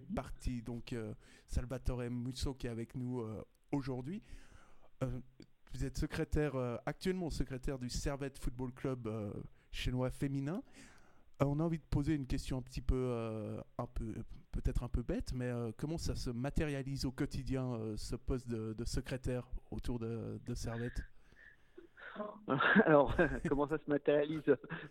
est parti. Donc, Salvatore Musso qui est avec nous aujourd'hui. vous êtes secrétaire, actuellement secrétaire du Servette Football Club chinois féminin. on a envie de poser une question un petit peu, un peu peut-être un peu bête, mais comment ça se matérialise au quotidien, ce poste de, secrétaire autour de Servette? Alors, comment ça se matérialise?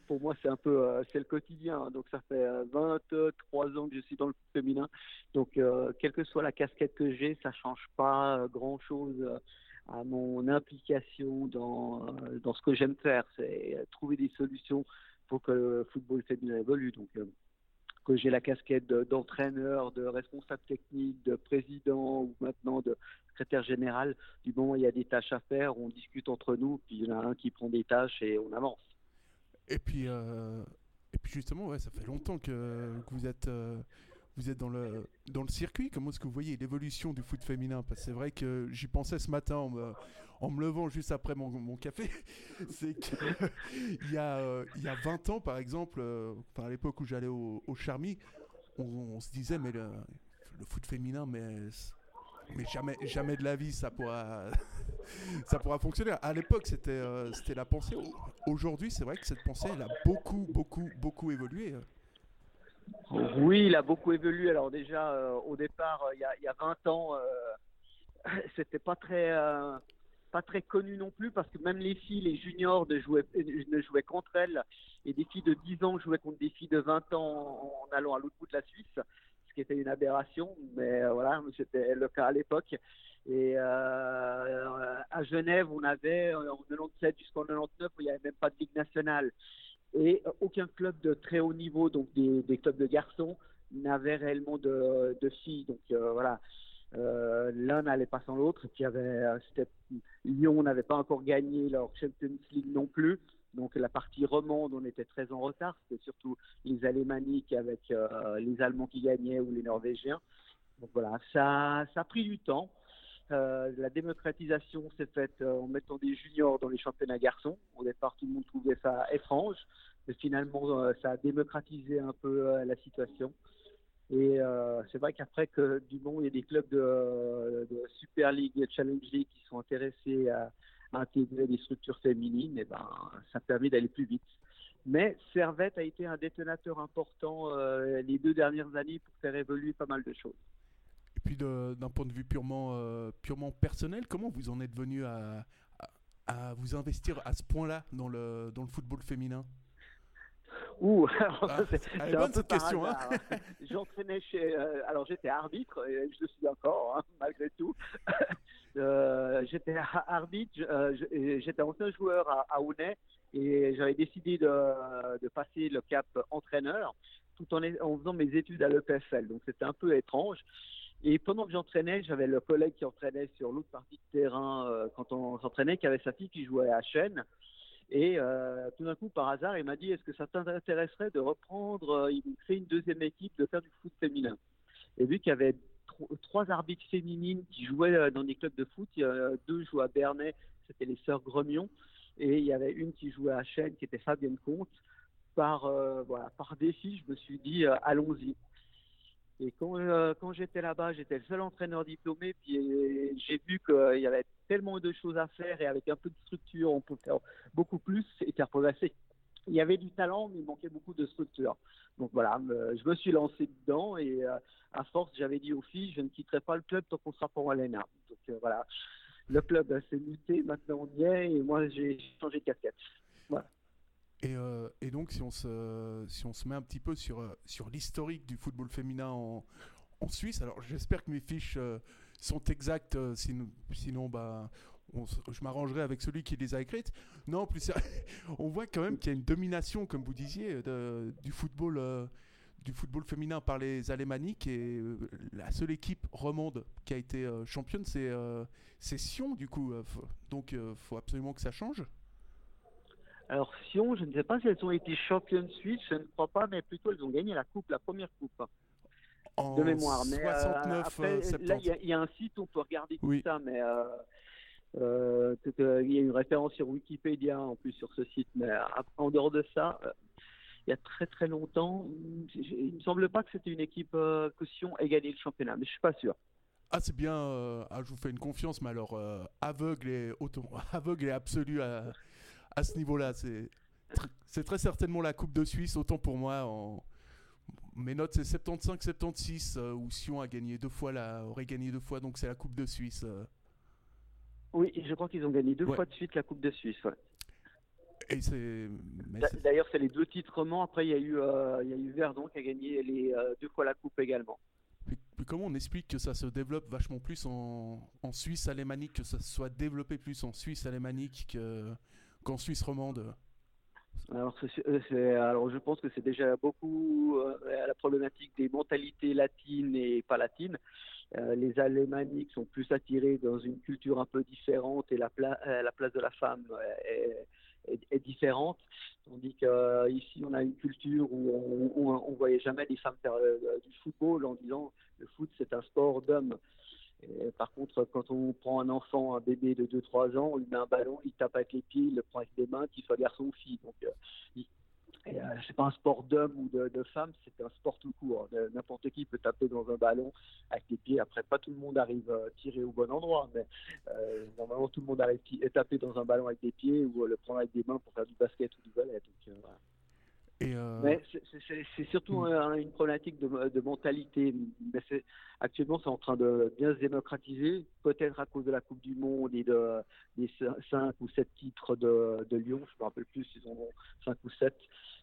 Pour moi, c'est un peu, euh, le quotidien. Donc, ça fait 23 euh, ans que je suis dans le féminin. Donc, euh, quelle que soit la casquette que j'ai, ça change pas grand-chose à mon implication dans, dans ce que j'aime faire. C'est trouver des solutions pour que le football féminin évolue. Donc, que j'ai la casquette d'entraîneur, de, responsable technique, de président ou maintenant de secrétaire général, du moment il y a des tâches à faire, on discute entre nous, puis il y en a un qui prend des tâches et on avance. Et puis, euh, et puis justement, ouais, ça fait longtemps que, vous êtes euh, vous êtes dans le, dans le circuit. Comment est-ce que vous voyez l'évolution du foot féminin? Parce que c'est vrai que j'y pensais ce matin en me, levant juste après mon, café. c'est qu'il y, a, euh, il y a 20 ans, par exemple, euh, à l'époque où j'allais au, au Charmy, on, se disait, mais le foot féminin, mais mais jamais, jamais de la vie ça pourra, ça pourra fonctionner. À l'époque, c'était, euh, c'était la pensée. Aujourd'hui, c'est vrai que cette pensée, elle a beaucoup, beaucoup, beaucoup évolué. Oui, il a beaucoup évolué. Alors déjà, euh, au départ, euh, il, y a, il, y a, 20 ans, c'était pas très, pas très connu non plus parce que même les filles, les juniors, ne jouaient, ne contre elles et des filles de 10 ans jouaient contre des filles de 20 ans en, allant à l'autre bout de la Suisse, ce qui était une aberration, mais voilà, c'était le cas à l'époque. Et à Genève, on avait en 97 jusqu'en 99, il n'y avait même pas de ligue nationale et aucun club de très haut niveau, donc des, clubs de garçons, n'avait réellement de, filles. Donc euh, voilà, euh, l'un n'allait pas sans l'autre. Puis avait, euh, Lyon n'avait pas encore gagné leur Champions League non plus. Donc la partie romande, on était très en retard. C'était surtout les Alémaniques avec euh, les Allemands qui gagnaient ou les Norvégiens. Donc voilà, ça, ça a pris du temps. Euh, la démocratisation s'est faite euh, en mettant des juniors dans les championnats garçons. Au départ, tout le monde trouvait ça étrange, mais finalement, ça a démocratisé un peu la situation. Et c'est vrai qu'après que du moment il y a des clubs de, Super League et Challenge League qui sont intéressés à, intégrer des structures féminines, et eh ben ça permet d'aller plus vite. Mais Servette a été un détonateur important les deux dernières années pour faire évoluer pas mal de choses. Et puis d'un point de vue purement, euh, purement personnel, comment vous en êtes venu à, à, vous investir à ce point-là dans le, dans le football féminin? Ouh, ah, c'est un peu question. Hein. J'entraînais chez. Euh, alors j'étais arbitre, et je le suis encore, hein, malgré tout. Euh, j'étais arbitre, j'étais ancien joueur à, à et j'avais décidé de, passer le cap entraîneur tout en, faisant mes études à l'EPFL. Donc c'était un peu étrange. Et pendant que j'entraînais, j'avais le collègue qui entraînait sur l'autre partie de terrain euh, quand on s'entraînait, qui avait sa fille qui jouait à Chêne. Et euh, tout d'un coup, par hasard, il m'a dit Est-ce que ça t'intéresserait de reprendre euh, Il crée une deuxième équipe, de faire du foot féminin? Et vu qu'il y avait trois arbitres féminines qui jouaient dans des clubs de foot, a deux jouaient à Bernay, c'était les sœurs Gremion, et il y avait une qui jouait à Chêne, qui était Fabienne Comte. Par, voilà, par défi, je me suis dit Allons-y. Et quand, euh, quand j'étais là-bas, j'étais le seul entraîneur diplômé, puis euh, j'ai vu qu'il y avait tellement de choses à faire et avec un peu de structure, on peut faire beaucoup plus et faire progresser. Il y avait du talent, mais il manquait beaucoup de structure. Donc voilà, je me suis lancé dedans et euh, à force, j'avais dit aux filles, je ne quitterai pas le club tant qu'on sera pour Alena. Donc voilà, le club s'est muté, maintenant on y est et moi j'ai changé de casquette. Et, euh, donc, si on, se, si on se met un petit peu sur, euh, sur l'historique du football féminin en, en Suisse, alors j'espère que mes fiches euh, sont exactes, sinon, sinon bah, je m'arrangerai avec celui qui les a écrites. Non, plus on voit quand même qu'il y a une domination, comme vous disiez, de, du football. du football féminin par les Alémaniques et la seule équipe romande qui a été championne c'est Sion du coup donc il faut absolument que ça change alors Sion, je ne sais pas si elles ont été championnes suisses, je ne crois pas, mais plutôt elles ont gagné la coupe, la première coupe. En de mémoire. Mais 69, euh, après, là, il y, a un site où on peut regarder tout ça, mais euh, euh, il y a une référence sur Wikipédia en plus sur ce site, mais en dehors de ça. il y a très très longtemps. Il me semble pas que c'était une équipe que Sion ait gagné le championnat, mais je suis pas sûr. Ah, c'est bien. ah, je vous fais une confiance, mais alors aveugle et auto, aveugle et absolu à, ce niveau-là. C'est très certainement la Coupe de Suisse, autant pour moi. Mes notes, c'est 75-76, euh, où Sion a gagné deux fois, aurait gagné deux fois, donc c'est la Coupe de Suisse. Euh. Oui, je crois qu'ils ont gagné deux fois de suite la Coupe de Suisse. D'ailleurs, c'est les deux titrements. Après, il y, a eu, euh, il y a eu Verdon qui a gagné les, deux fois la Coupe également. comment on explique que ça se développe vachement plus en, en Suisse alémanique, que ça soit développé plus en Suisse alémanique qu'en Suisse romande? Alors, euh, alors, je pense que c'est déjà beaucoup euh, la problématique des mentalités latines et pas latines. Euh, les Alémaniques sont plus attirés dans une culture un peu différente et la, la place de la femme est, est, différente. Tandis qu'ici, on a une culture où on ne voyait jamais les femmes faire du football en disant le foot c'est un sport d'hommes par contre, quand on prend un enfant, un bébé de 2-3 ans, on lui met un ballon, il tape avec les pieds, il le prend avec les mains, qu'il soit garçon ou fille. Euh, euh, c'est pas un sport d'homme ou de, femme, c'est un sport tout court. N'importe qui peut taper dans un ballon avec les pieds. Après, pas tout le monde arrive à tirer au bon endroit, mais euh, normalement, tout le monde arrive à taper dans un ballon avec des pieds ou le prendre avec des mains pour faire du basket ou du voilà. Euh, Mais c'est surtout hmm. une problématique de, mentalité. Mais actuellement, c'est en train de bien se démocratiser, peut-être à cause de la Coupe du Monde et de, des 5 ou 7 titres de, de Lyon. Je ne me rappelle plus s'ils en ont 5 ou 7.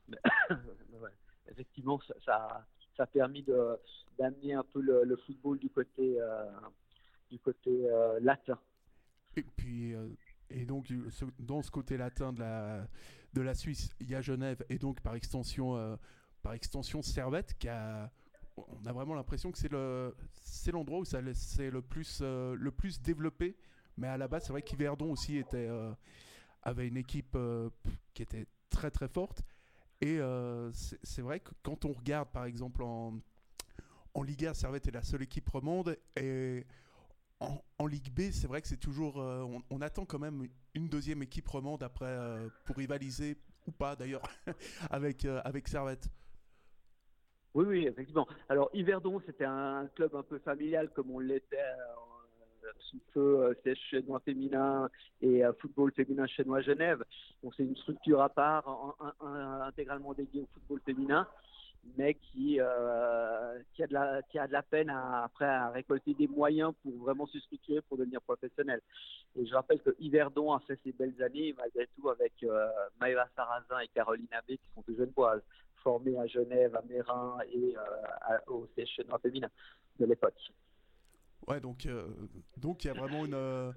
Effectivement, ça, ça, a permis d'amener un peu le, football du côté, euh, du côté euh, latin. Et puis, et donc, dans ce côté latin de la de la Suisse, il y a Genève et donc par extension, euh, par extension Servette qui a on a vraiment l'impression que c'est le c'est l'endroit où ça c'est le plus euh, le plus développé. Mais à la base c'est vrai qu'Yverdon aussi était euh, avait une équipe qui était très très forte et c'est vrai que quand on regarde par exemple en en Liga Servette est la seule équipe romande et en, Ligue B, c'est vrai que c'est toujours. Euh, on, attend quand même une deuxième équipe romande après euh, pour rivaliser ou pas d'ailleurs avec euh, avec Servette. Oui, oui, effectivement. Alors Yverdon, c'était un club un peu familial comme on l'était sous feu CS chinois féminin et football féminin chinois Genève. Donc c'est une structure à part, intégralement dédiée au football féminin mais qui, euh, qui, a de la, peine à, après à récolter des moyens pour vraiment se structurer pour devenir professionnel. Et je rappelle que Yverdon a fait ses belles années, malgré tout, avec euh, Maëva Sarrazin et Caroline Abbé, qui sont deux jeunes boises, formées à Genève, à Mérin et euh, au CH féminin de l'époque. Ouais, donc euh, donc il y a vraiment une.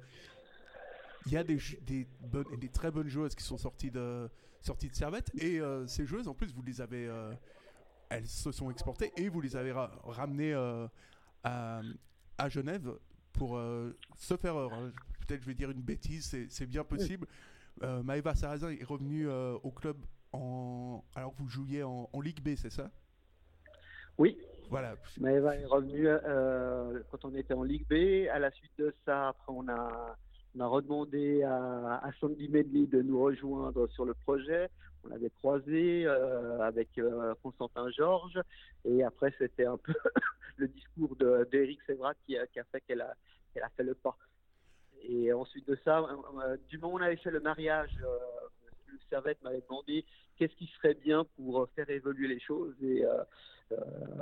Il y a des, des, bonnes, des très bonnes joueuses qui sont sorties de, sorties de Servette. Et ces joueuses, en plus, vous les avez elles se sont exportées et vous les avez ramenées euh, à, à, Genève pour euh, se faire euh, Peut-être je vais dire une bêtise, c'est bien possible. Maëva Sarrazin est revenue au club en, alors que vous jouiez en, Ligue B, c'est ça? Oui. Voilà. Est revenue quand on était en Ligue B. À la suite de ça, après, on a, on a redemandé à, à Sandy Medley de nous rejoindre sur le projet on l'avait croisé euh, avec euh, Constantin Georges et après c'était un peu le discours d'Éric Sévra qui, a fait qu'elle a, fait le pas. Et ensuite de ça, euh, du moment où on avait fait le mariage, Servette m'avait demandé qu'est-ce qui serait bien pour faire évoluer les choses et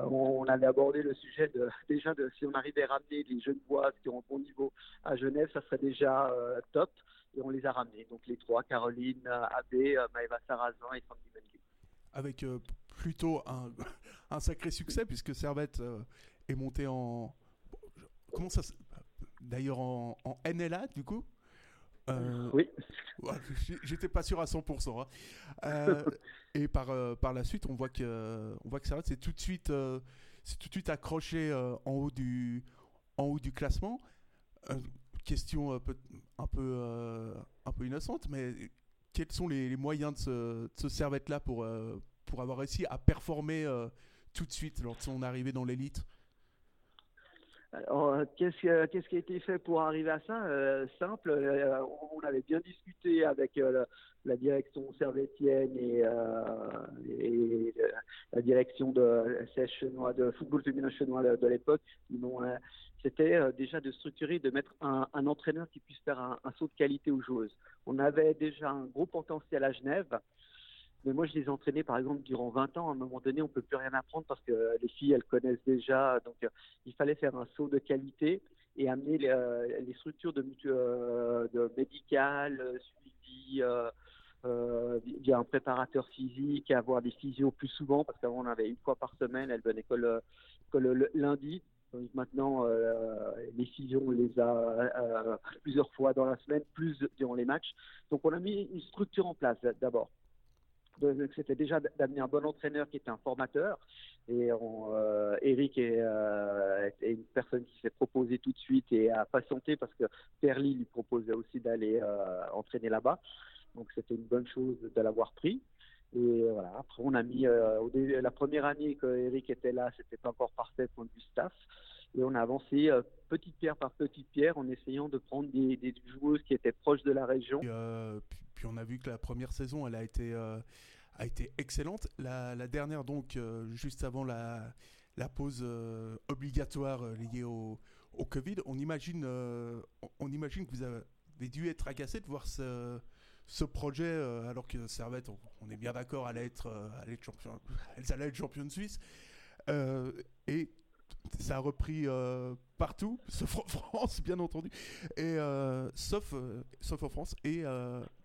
on avait abordé le sujet de déjà de si on arrivait à ramener les jeunes bois qui ont un bon niveau à Genève, ça serait déjà top et on les a ramenés. Donc les trois, Caroline, Abbé, euh, Maëva Sarrazin et Sandy Benguet. Avec euh, plutôt un, sacré succès puisque Servette euh, est monté en... Comment ça D'ailleurs en, NLA du coup? Oui. J'étais pas sûr à 100%. Hein. et par, par la suite, on voit que, on voit que Servette c'est tout de suite, c'est tout de suite accroché en haut du, en haut du classement question un peu, un peu, euh, un peu innocente, mais quels sont les, moyens de ce, de Servette-là pour, euh, pour avoir réussi à performer euh, tout de suite lors de son arrivée dans l'élite? Qu'est-ce, qu'est-ce qui a été fait pour arriver à ça? Simple, on avait bien discuté avec la direction Servetienne et, la direction de CS chinois, de football féminin chinois de, l'époque. C'était déjà de structurer, de mettre un, entraîneur qui puisse faire un, saut de qualité aux joueuses. On avait déjà un gros potentiel à Genève. Mais moi, je les ai entraînés, par exemple, durant 20 ans. À un moment donné, on ne peut plus rien apprendre parce que les filles, elles connaissent déjà. Donc, euh, il fallait faire un saut de qualité et amener les, euh, structures de, euh, de médicales, suivi euh, via un préparateur physique, avoir des physios plus souvent parce qu'avant, on avait une fois par semaine. Elles venaient que le, le lundi. Maintenant, les physios, on les a plusieurs fois dans la semaine, plus durant les matchs. Donc on a mis une structure en place d'abord c'était déjà d'amener un bon entraîneur qui était un formateur. Et euh, Eric euh, est, une personne qui s'est proposée tout de suite et a patienté parce que Perly lui proposait aussi d'aller euh, entraîner là-bas. Donc c'était une bonne chose de l'avoir pris. Et voilà, après on a mis, la première année que Eric était là, c'était pas encore parfait de vue staff. Et on a avancé petite pierre par petite pierre en essayant de prendre des, joueuses qui étaient proches de la région. Puis on a vu que la première saison, elle a été, euh, a été excellente. La, dernière, donc, euh, juste avant la, pause euh, obligatoire liée au, Covid, on imagine, on, imagine que vous avez dû être agacé de voir ce, projet, alors que Servette, on, est bien d'accord, allait être, allait être champion, elle allait être championne suisse. et ça a repris partout, sauf en France, bien entendu, et euh, sauf, euh, sauf en France. Et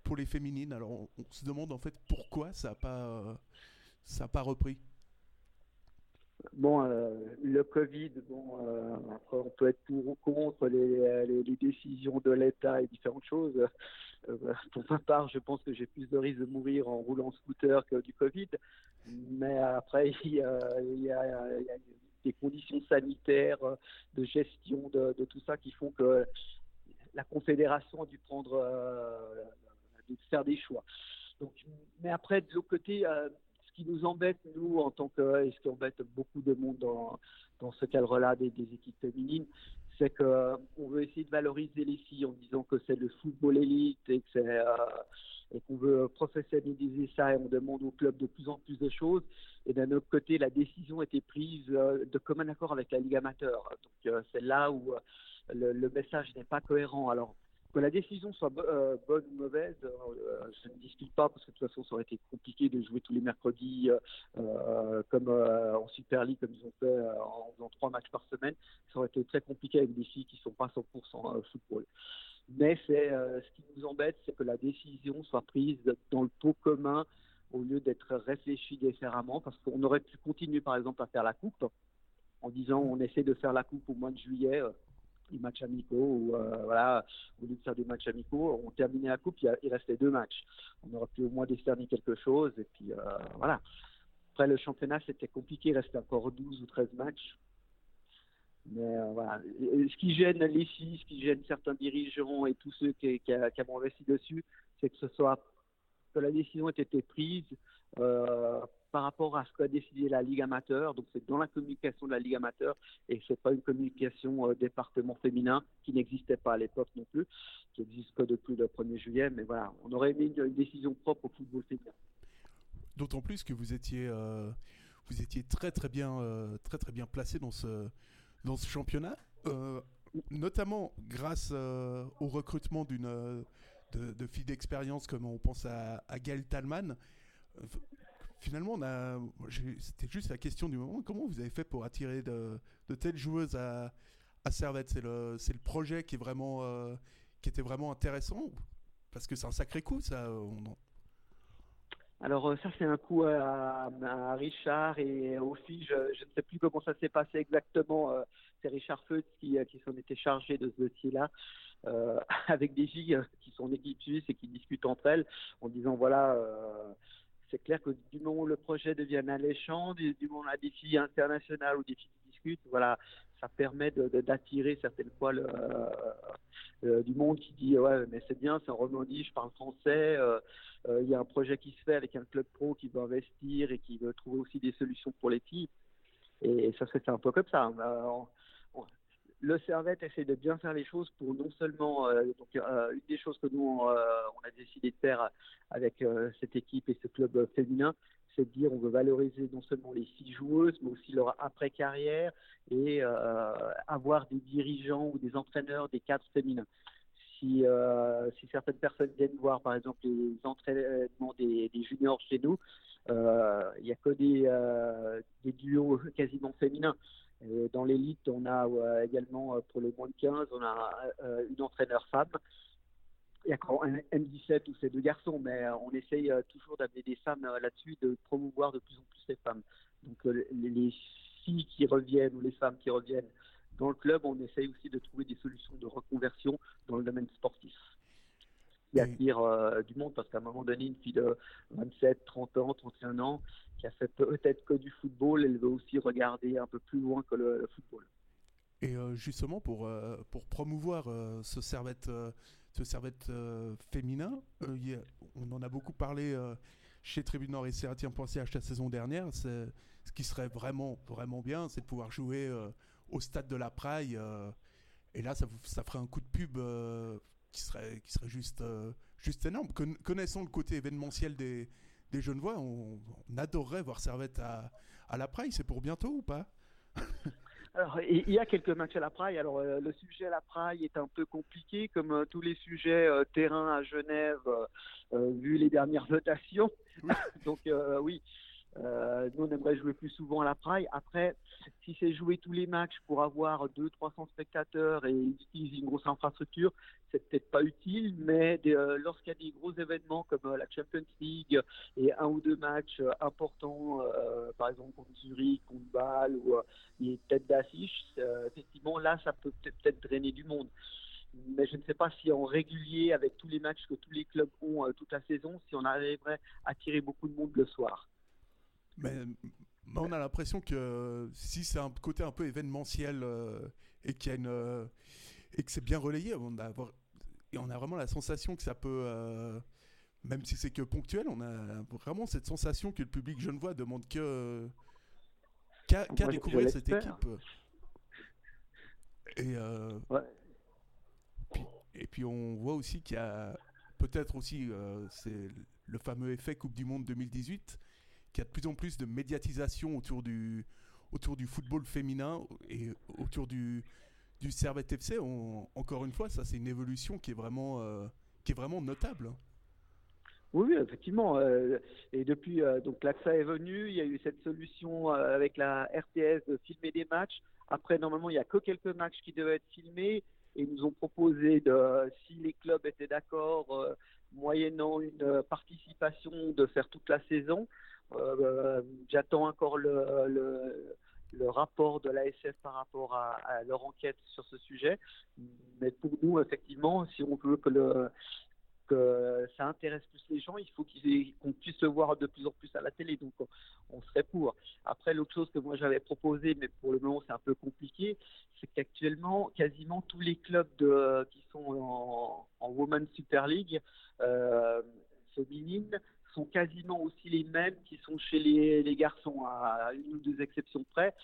pour les féminines, alors on, se demande en fait pourquoi ça n'a pas, pas repris. Bon, le Covid, bon, on peut être pour ou contre les, les, décisions de l'État et différentes choses. pour ma part, je pense que j'ai plus de risques de mourir en roulant scooter que du Covid. Mais après, il y a, il il y a des conditions sanitaires, euh, de gestion de, tout ça qui font que la Confédération a dû prendre, euh, de faire des choix. Donc, mais après, de l'autre côté, euh, ce qui nous embête, nous, en tant que, et ce qui embête beaucoup de monde dans, dans ce cadre-là des, des, équipes féminines, c'est qu'on veut essayer de valoriser les filles en disant que c'est le football élite et que c'est et qu'on veut professionnaliser ça et on demande au club de plus en plus de choses. Et d'un autre côté, la décision a été prise euh, de commun accord avec la Ligue amateur. Donc euh, c'est là où euh, le, message n'est pas cohérent. Alors que la décision soit bonne ou mauvaise, je ne discute pas parce que de toute façon ça aurait été compliqué de jouer tous les mercredis comme en Super League comme ils ont fait en faisant trois matchs par semaine. Ça aurait été très compliqué avec des filles qui sont pas 100% football. Mais c'est ce qui nous embête, c'est que la décision soit prise dans le pot commun au lieu d'être réfléchi différemment, parce qu'on aurait pu continuer par exemple à faire la coupe en disant on essaie de faire la coupe au mois de juillet, euh, les matchs amicaux, ou euh, voilà, au lieu de faire des matchs amicaux, on terminait la coupe, il, restait deux matchs. On aurait pu au moins décerner quelque chose, et puis euh, voilà. Après le championnat, c'était compliqué, il restait encore 12 ou 13 matchs. Mais voilà, ce qui gêne les filles, ce qui gêne certains dirigeants et tous ceux qui, qui, qui ont investi dessus, c'est que ce soit que la décision ait été prise euh, par rapport à ce qu'a décidé la Ligue amateur. Donc c'est dans la communication de la Ligue amateur et c'est pas une communication euh, département féminin qui n'existait pas à l'époque non plus, qui existe que depuis le 1er juillet. Mais voilà, on aurait aimé une, décision propre au football féminin. D'autant plus que vous étiez, euh, vous étiez très très bien, très très bien placé dans ce, dans ce championnat, notamment grâce au recrutement d'une de, filles d'expérience comme on pense à, à Talman. Euh, finalement, c'était juste la question du moment. Comment vous avez fait pour attirer de, telles joueuses à, à Servette? C'est le, le, projet qui, est vraiment, euh, qui était vraiment intéressant? Parce que c'est un sacré coup, ça. Alors euh, ça c'est un coup à, Richard et aux filles, je, ne sais plus comment ça s'est passé exactement. c'est Richard Feutz qui, qui s'en était chargé de ce dossier-là. Euh, avec des filles euh, qui sont équipes et qui discutent entre elles en disant voilà euh, c'est clair que du moment où le projet devient alléchant, du, moment où on a des filles internationales ou des filles voilà, ça permet d'attirer certaines fois le, du monde qui dit ouais mais c'est bien, c'est en Romandie, je parle français, il y a un projet qui se fait avec un club pro qui veut investir et qui veut trouver aussi des solutions pour les filles. Et ça se fait un peu comme ça. Hein. le Servette essaie de bien faire les choses pour non seulement une des choses que nous on a décidé de faire avec cette équipe et ce club féminin, c'est de dire on veut valoriser non seulement les six joueuses, mais aussi leur après-carrière et avoir des dirigeants ou des entraîneurs des cadres féminins. Si, si, certaines personnes viennent voir, par exemple, les entraînements des, juniors chez nous, il n'y a que des, des, duos quasiment féminins. dans l'élite, on a également, pour les moins de 15, on a une entraîneur femme il y a encore un M17 ou ces deux garçons, mais on essaye toujours d'amener des femmes là-dessus, de promouvoir de plus en plus les femmes. Donc les filles qui reviennent ou les femmes qui reviennent dans le club, on essaye aussi de trouver des solutions de reconversion dans le domaine sportif. Qui attire euh, du monde parce qu'à un moment donné, une fille de 27, 30 ans, 31 ans, qui a fait peut-être que du football, elle veut aussi regarder un peu plus loin que le, football. Et euh, justement, pour, euh, promouvoir ce servette, ce servette féminin, on en a beaucoup parlé chez Tribune Nord et Serratien.ch la saison dernière. Ce qui serait vraiment, vraiment bien, c'est de pouvoir jouer au stade de la Praille. Euh, et là, ça, ferait un coup de pub euh, qui, serait, juste, euh, juste énorme. connaissant le côté événementiel des, des Genevois, on, adorerait voir Servette à la Praille. C'est pour bientôt ou pas? Alors, il y a quelques matchs à la Praille. Alors, le sujet à la Praille est un peu compliqué, comme tous les sujets terrain à Genève, vu les dernières votations. Donc, oui, euh, nous, on aimerait jouer plus souvent à la Praille. Après, si c'est jouer tous les matchs pour avoir 200-300 spectateurs et utiliser une grosse infrastructure, c'est peut-être pas utile, mais euh, lorsqu'il y a des gros événements comme euh, la Champions League et un ou deux matchs importants, par exemple contre Zurich, contre Bâle ou des têtes d'affiche, effectivement, là, ça peut peut-être drainer du monde mais je ne sais pas si en régulier, avec tous les matchs que tous les clubs ont toute la saison, si on arriverait à attirer beaucoup de monde le soir. Mais, on a l'impression que si c'est un côté un peu événementiel euh, et qu'il y a une euh, et que c'est bien relayé, on a, et on a vraiment la sensation que ça peut, euh, même si c'est que ponctuel, on a vraiment cette sensation que le public genevois demande que qu'à découvrir cette équipe. Et, puis, et puis on voit aussi qu'il y a peut-être aussi c'est le fameux effet Coupe du Monde 2018 qu'il y a de plus en plus de médiatisation autour du, autour du football féminin et autour du, du Servette FC. encore une fois, ça c'est une évolution qui est vraiment, euh, qui est vraiment notable. Hein. Oui, effectivement. Euh, et depuis, euh, donc l'AXA est venu, il y a eu cette solution avec la RTS de filmer des matchs. Après, normalement, il n'y a que quelques matchs qui devaient être filmés et nous ont proposé de, si les clubs étaient d'accord, moyennant une participation, de faire toute la saison. Euh, j'attends encore le, rapport de l'ASF par rapport à, leur enquête sur ce sujet. Mais pour nous, effectivement, si on veut que ça intéresse plus les gens, il faut qu'on puisse le voir de plus en plus à la télé. Donc, on, serait pour. Après, l'autre chose que moi j'avais proposé, mais pour le moment c'est un peu compliqué, c'est qu'actuellement, quasiment tous les clubs qui sont en, en Women's Super League euh, féminine sont quasiment aussi les mêmes qui sont chez les, garçons, à une ou deux exceptions près.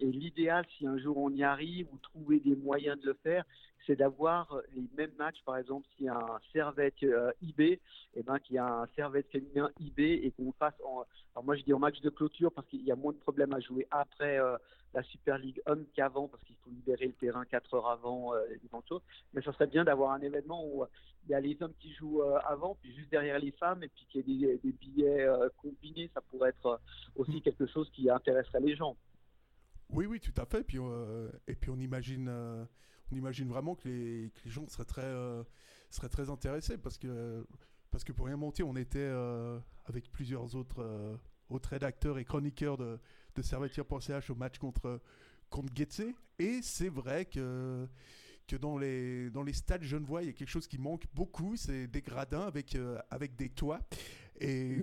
Et l'idéal, si un jour on y arrive ou trouver des moyens de le faire, c'est d'avoir les mêmes matchs. Par exemple, s'il y a un Servette euh, IB, et eh ben, qu'il y a un Servette féminin IB et qu'on fasse en. Alors moi, je dis en match de clôture parce qu'il y a moins de problèmes à jouer après euh, la Super League Homme qu'avant parce qu'il faut libérer le terrain 4 heures avant euh, les choses. Mais ça serait bien d'avoir un événement où il y a les hommes qui jouent avant, puis juste derrière les femmes, et puis qu'il y ait des, des billets combinés. Ça pourrait être aussi mm. quelque chose qui intéresserait les gens. Oui, oui, tout à fait. Puis, et puis on imagine on imagine vraiment que les, gens seraient très, euh, seraient très intéressés parce que, parce que pour rien monter, on était euh, avec plusieurs autres, euh, autres rédacteurs et chroniqueurs de, de Servetier.ch au match contre, contre Getse. Et c'est vrai que, que dans, les, dans les stades genevois, il y a quelque chose qui manque beaucoup, c'est des gradins avec, avec des toits. Et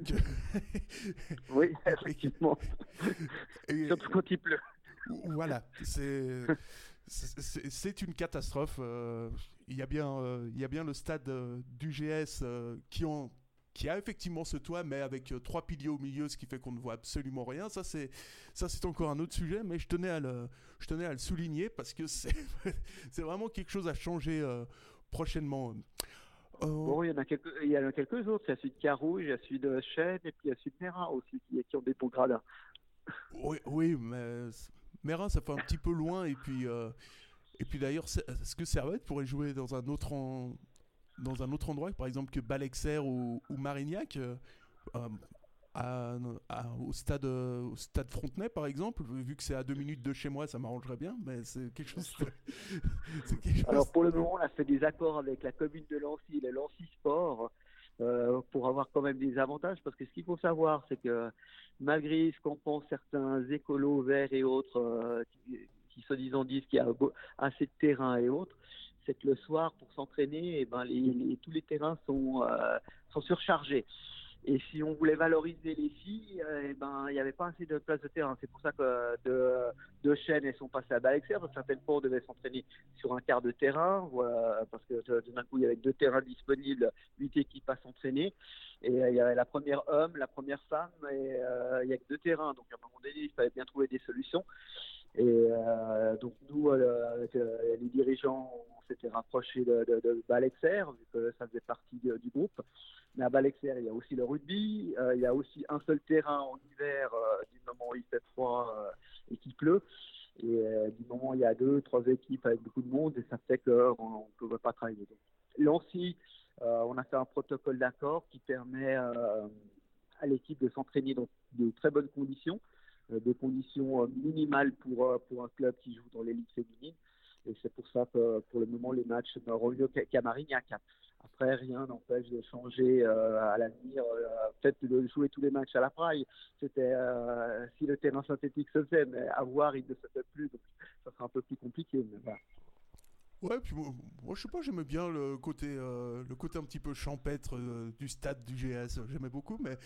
oui, effectivement. Surtout quand il pleut. Voilà, c'est c'est une catastrophe. Euh, il, y a bien, euh, il y a bien le stade euh, d'UGS qui, qui a effectivement ce toit, mais avec trois piliers au milieu, ce qui fait qu'on ne voit absolument rien. Ça, c'est ça, c'est encore un autre sujet, mais je tenais à le, je tenais à le souligner parce que c'est c'est vraiment quelque chose à changer prochainement. Bon, il y en a quelques, il y en a quelques autres. Il y a celui de Carouge, il y a celui de Chêne, et puis il y a celui de Mérin aussi, qui, qui ont des gradins. Oui, oui, mais Mérin, ça fait un petit peu loin, et puis, et puis d'ailleurs, est-ce que Servette pourrait jouer dans un autre dans un autre endroit, par exemple que Balexer ou, Marignac, euh, au stade au stade Frontenay par exemple, vu que c'est à deux minutes de chez moi, ça m'arrangerait bien, mais c'est quelque chose. Alors pour le moment, on a fait des accords avec la commune de Lancy, le Lancy Sport. Euh, pour avoir quand même des avantages, parce que ce qu'il faut savoir, c'est que malgré ce qu'en pensent certains écolos verts et autres, euh, qui soi-disant disent qu'il y a assez de terrain et autres, c'est que le soir, pour s'entraîner, eh ben, les, tous les terrains sont, euh, sont surchargés. Et si on voulait valoriser les filles, euh, eh ben, il n'y avait pas assez de place de terrain. C'est pour ça que de, deux chaînes elles sont passées à Balexer. Certaines fois, on devait s'entraîner sur un quart de terrain, parce que d'un coup, il y avait deux terrains disponibles, huit équipes à s'entraîner. Et euh, il y avait la première homme, la première femme, et il n'y a que deux terrains. Donc à un moment donné, il fallait bien trouver des solutions. Et euh, donc nous, euh, euh, les dirigeants, on s'était rapprochés de, Balexer, vu que ça faisait partie du groupe. Mais à Balexer, il y a aussi le rugby, il y a aussi un seul terrain en hiver, du moment où il fait froid et qu'il pleut. Et du moment où il y a deux, trois équipes avec beaucoup de monde, et ça fait qu'on ne peut pas travailler. Donc, on a fait un protocole d'accord qui permet à l'équipe de s'entraîner dans de très bonnes conditions. Euh, des conditions euh, minimales pour, euh, pour un club qui joue dans l'élite féminine. Et c'est pour ça que pour le moment, les matchs n'auront lieu qu'à Marignac. Après, rien n'empêche de changer à l'avenir. Peut-être de jouer tous les matchs à la praille. C'était si le terrain synthétique se fait, mais à voir, il ne se fait plus. Donc, ça sera un peu plus compliqué. Mais. Ouais, puis moi, je sais pas, j'aimais bien le côté, le côté un petit peu champêtre du stade du GS. J'aimais beaucoup, mais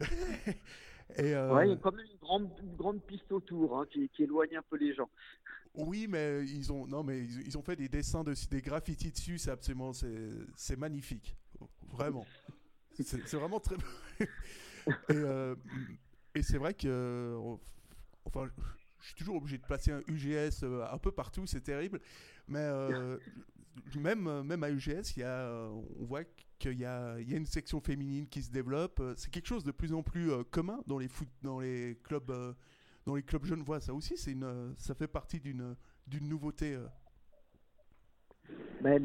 Et euh, Ouais, il y a quand même une grande, grande piste autour hein, qui, qui, éloigne un peu les gens. Oui, mais ils ont, non, mais ils, ont fait des dessins, de, des graffitis dessus, c'est absolument, c'est magnifique. Vraiment. C'est vraiment très. et, euh, et c'est vrai que. Enfin, je suis toujours obligé de placer un UGS euh, un peu partout, c'est terrible. Mais même, même à UGS, y a, on voit qu'il y a, y a une section féminine qui se développe. Euh, c'est quelque chose de plus en plus euh, commun dans les foot, dans les clubs, euh, dans les clubs genevois. Ça aussi, c'est une, ça fait partie d'une, d'une nouveauté. Mais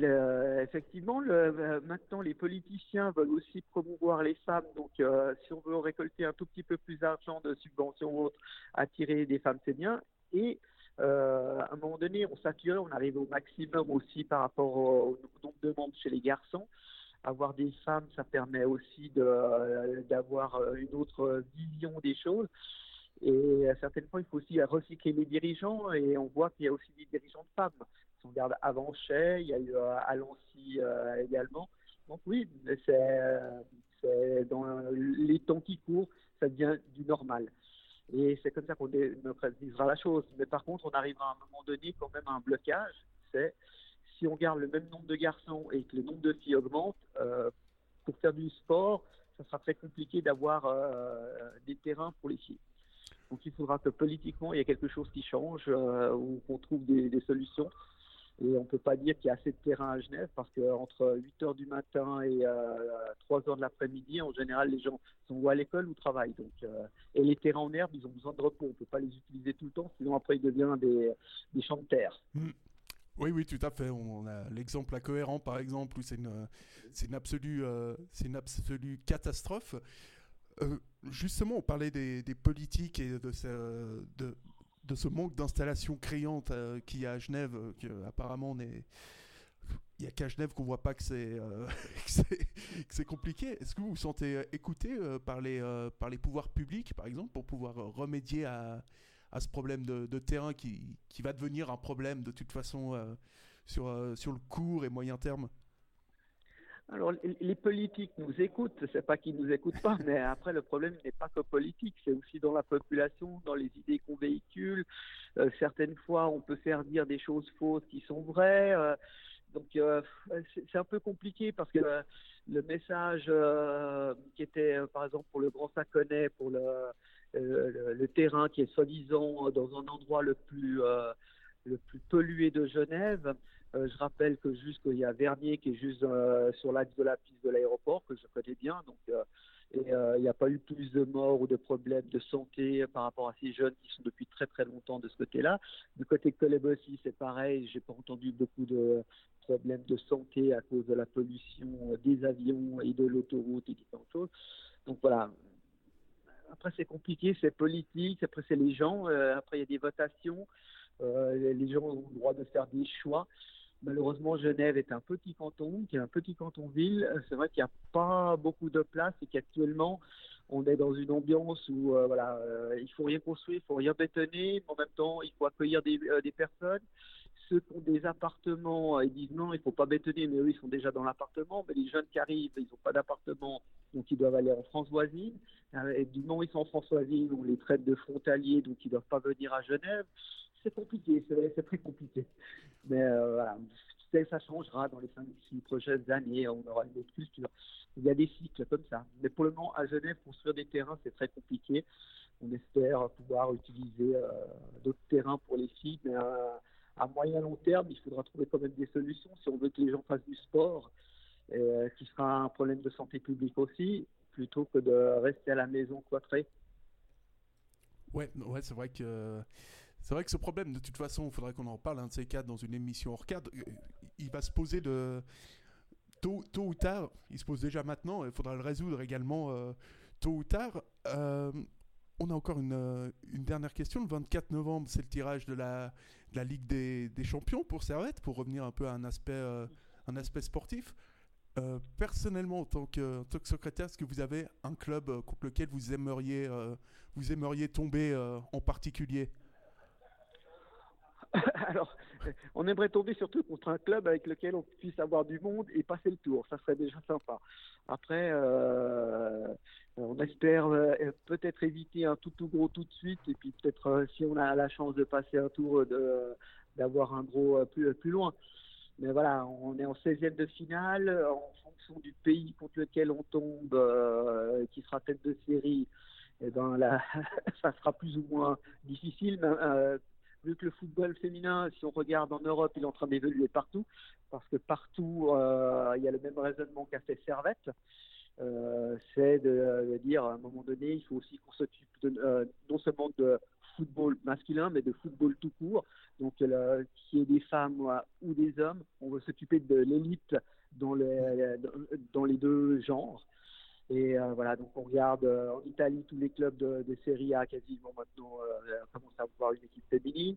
effectivement, le, maintenant les politiciens veulent aussi promouvoir les femmes. Donc, si on veut récolter un tout petit peu plus d'argent de subventions ou autres, attirer des femmes, c'est bien. Et à un moment donné, on s'attire, on arrive au maximum aussi par rapport au nombre de membres chez les garçons avoir des femmes, ça permet aussi d'avoir euh, une autre vision des choses. Et à certaines fois, il faut aussi recycler les dirigeants et on voit qu'il y a aussi des dirigeants de femmes. Si on regarde Avanchet, il y a eu euh, Alancy euh, également. Donc oui, c'est dans les temps qui courent, ça devient du normal. Et c'est comme ça qu'on démocratisera la chose. Mais par contre, on arrivera à un moment donné quand même à un blocage. C'est si on garde le même nombre de garçons et que le nombre de filles augmente, euh, pour faire du sport, ça sera très compliqué d'avoir euh, des terrains pour les filles. Donc il faudra que politiquement, il y ait quelque chose qui change, euh, ou qu'on trouve des, solutions. Et on ne peut pas dire qu'il y a assez de terrains à Genève parce qu'entre 8 h du matin et 3 h de l'après-midi, en général, les gens sont ou à l'école ou travaillent. Donc, et les terrains en herbe, ils ont besoin de repos. On ne peut pas les utiliser tout le temps, sinon après, ils deviennent des, champs de terre. Mmh. Oui, oui, tout à fait. On a l'exemple à Cohérent, par exemple, où c'est une, une absolue, euh, une absolue catastrophe. Euh, justement, on parlait des, politiques et de, de ce manque d'installation criante euh, qu'il y a à Genève, que apparemment on est il n'y a qu'à Genève qu'on voit pas que c'est c'est compliqué. Est-ce que vous vous sentez écouté par, les, par les pouvoirs publics, par exemple, pour pouvoir remédier à, à ce problème de, terrain qui, qui, va devenir un problème de toute façon euh, sur, euh, sur le court et moyen terme? Alors, les politiques nous écoutent, c'est pas qu'ils nous écoutent pas, mais après, le problème n'est pas que politique, c'est aussi dans la population, dans les idées qu'on véhicule. Euh, certaines fois, on peut faire dire des choses fausses qui sont vraies Donc c'est un peu compliqué parce que le message qui était par exemple pour le Grand Saconnet, pour le, le, terrain qui est soi-disant dans un endroit le plus, le plus pollué de Genève, je rappelle que y a Vernier qui est juste sur l'axe de la piste de l'aéroport, que je connais bien. Donc euh, il n'y a pas eu plus de morts ou de problèmes de santé par rapport à ces jeunes qui sont depuis très très longtemps de ce côté-là. Du côté de aussi, c'est pareil. J'ai pas entendu beaucoup de problèmes de santé à cause de la pollution des avions et de l'autoroute et différentes choses. Donc voilà. Après c'est compliqué, c'est politique. Après c'est les gens. Euh, après il y a des votations. Euh, les gens ont le droit de faire des choix. Malheureusement, Genève est un petit canton, qui est un petit canton-ville. C'est vrai qu'il n'y a pas beaucoup de place et qu'actuellement, on est dans une ambiance où euh, voilà, euh, il faut rien construire, il faut rien bétonner, mais en même temps, il faut accueillir des, euh, personnes. Ceux qui ont des appartements, ils disent non, il faut pas bétonner, mais eux, ils sont déjà dans l'appartement. Mais les jeunes qui arrivent, ils n'ont pas d'appartement, donc ils doivent aller en France voisine. Et du moment où ils sont en France voisine, on les traite de frontaliers, donc ils ne doivent pas venir à Genève c'est compliqué, c'est très compliqué. Mais euh, voilà, ça changera dans les 5-6 prochaines années, on aura une autre culture. Il y a des cycles comme ça. Mais pour le moment, à Genève, construire des terrains, c'est très compliqué. On espère pouvoir utiliser euh, d'autres terrains pour les filles, mais euh, à moyen long terme, il faudra trouver quand même des solutions si on veut que les gens fassent du sport, qui sera un problème de santé publique aussi, plutôt que de rester à la maison cloîtré. Ouais, ouais c'est vrai que c'est vrai que ce problème, de toute façon, il faudrait qu'on en parle, un de ces quatre, dans une émission hors cadre. Euh, il va se poser de. Tôt, ou tard, il se pose déjà maintenant, il faudra le résoudre également euh, tôt ou tard. Euh, on a encore une, dernière question. Le 24 novembre, c'est le tirage de la, Ligue des, Champions pour Servette, pour revenir un peu à un aspect, sportif. personnellement, en tant, que, secrétaire, est-ce que vous avez un club contre lequel vous aimeriez tomber en particulier? Alors, on aimerait tomber surtout contre un club avec lequel on puisse avoir du monde et passer le tour. Ça serait déjà sympa. Après, euh, on espère euh, peut-être éviter un tout tout gros tout de suite et puis peut-être euh, si on a la chance de passer un tour d'avoir un gros plus, plus loin. Mais voilà, on est en 16e de finale. En fonction du pays contre lequel on tombe, qui sera tête de série, eh ben ça sera plus ou moins difficile vu que le football féminin, si on regarde en Europe, il est en train d'évoluer partout, parce que partout, euh, il y a le même raisonnement qu'a fait Servette. Euh, c'est de, dire à un moment donné, il faut aussi qu'on s'occupe euh, non seulement de football masculin, mais de football tout court. Donc, qu'il y ait des femmes ou des hommes, on veut s'occuper de l'élite dans dans les deux genres. Et euh, voilà, donc on regarde euh, en Italie tous les clubs de, de Serie A quasiment maintenant euh, commencent à avoir une équipe féminine.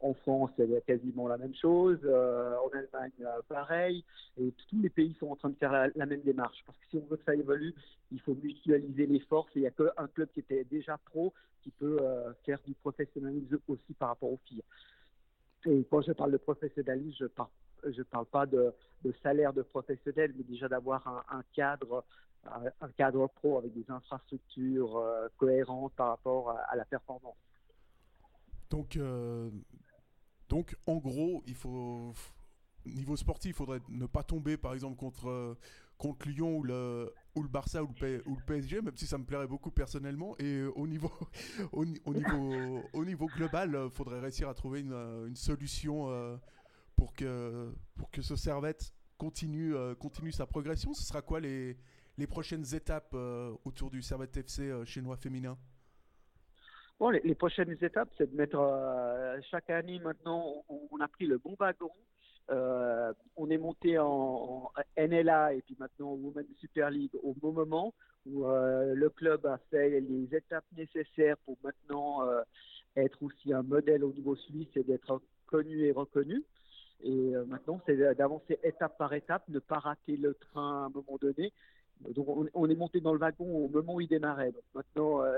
En France, c'est quasiment la même chose. en Allemagne, pareil. Et tous les pays sont en train de faire la, même démarche. Parce que si on veut que ça évolue, il faut mutualiser les forces. Et il n'y a qu'un club qui était déjà pro qui peut faire du professionnalisme aussi par rapport aux filles. Et quand je parle de professionnalisme, je parle je ne parle pas de, salaire de professionnel, mais déjà d'avoir un, cadre un cadre pro avec des infrastructures euh, cohérentes par rapport à, la performance. Donc, euh, donc, en gros, il faut niveau sportif, il faudrait ne pas tomber, par exemple, contre contre Lyon ou le ou le Barça ou le, PSG, même si ça me plairait beaucoup personnellement. Et euh, au niveau au, niveau au niveau global, il faudrait réussir à trouver une, une solution pour que pour que ce Servette continue continue sa progression. Ce sera quoi les les prochaines étapes euh, autour du Servette FC euh, chinois féminin Bon, les, prochaines étapes, c'est de mettre euh, chaque année maintenant, on, a pris le bon wagon. on est monté en, NLA et puis maintenant au Women's Super League au bon moment où le club a fait les étapes nécessaires pour maintenant être aussi un modèle au niveau suisse et d'être connu et reconnu. Et maintenant, c'est d'avancer étape par étape, ne pas rater le train à un moment donné donc on, est monté dans le wagon au moment où il démarrait. Donc maintenant, euh,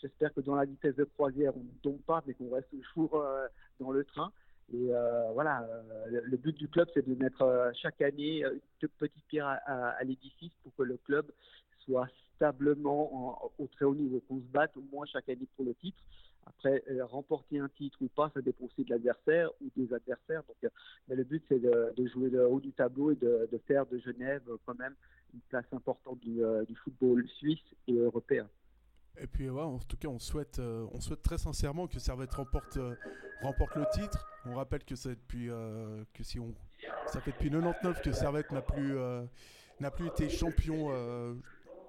j'espère que dans la vitesse de croisière, on ne tombe pas, mais qu'on reste toujours euh, dans le train. Et euh, voilà, le but du club, c'est de mettre chaque année une petite pierre à, l'édifice pour que le club soit stablement au très haut niveau, qu'on se batte au moins chaque année pour le titre. Après, euh, remporter un titre ou pas, ça dépend aussi de l'adversaire ou des adversaires. Donc, euh, mais le but, c'est de, jouer le haut du tableau et de, faire de Genève quand même une place importante du, football suisse et européen. Et puis ouais, en tout cas, on souhaite, euh, on souhaite très sincèrement que Servette remporte, euh, remporte le titre. On rappelle que depuis, euh, que si on, ça fait depuis 99 que Servette n'a plus, n'a plus été champion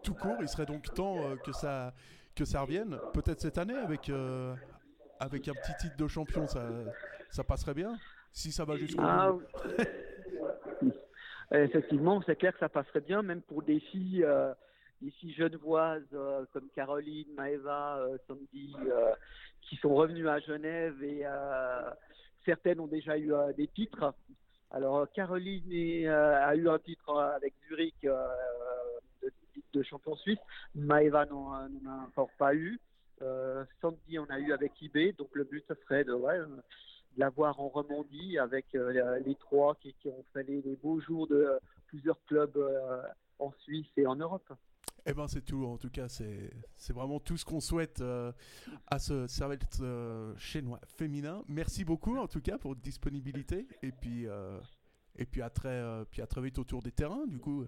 tout court. Il serait donc temps que ça, que ça revienne. Peut-être cette année avec, avec un petit titre de champion, ça, ça passerait bien. Si ça va jusqu'au ah, Effectivement, c'est clair que ça passerait bien, même pour des filles ici genevoises euh, comme Caroline, Maeva, euh, Sandy, euh, qui sont revenues à Genève et certaines ont déjà eu des titres. Alors Caroline a eu un titre avec Zurich de, champion suisse. Maeva n'en a encore pas eu. Sandy en a eu avec eBay. Donc le but ce serait de, l'avoir en Romandie avec les trois qui, ont fait les, beaux jours de plusieurs clubs en Suisse et en Europe. Eh ben c'est tout, en tout cas c'est vraiment tout ce qu'on souhaite euh, à ce Servette euh, chinois féminin. Merci beaucoup en tout cas pour votre disponibilité et puis, euh, et puis, à très, puis à très vite autour des terrains du coup.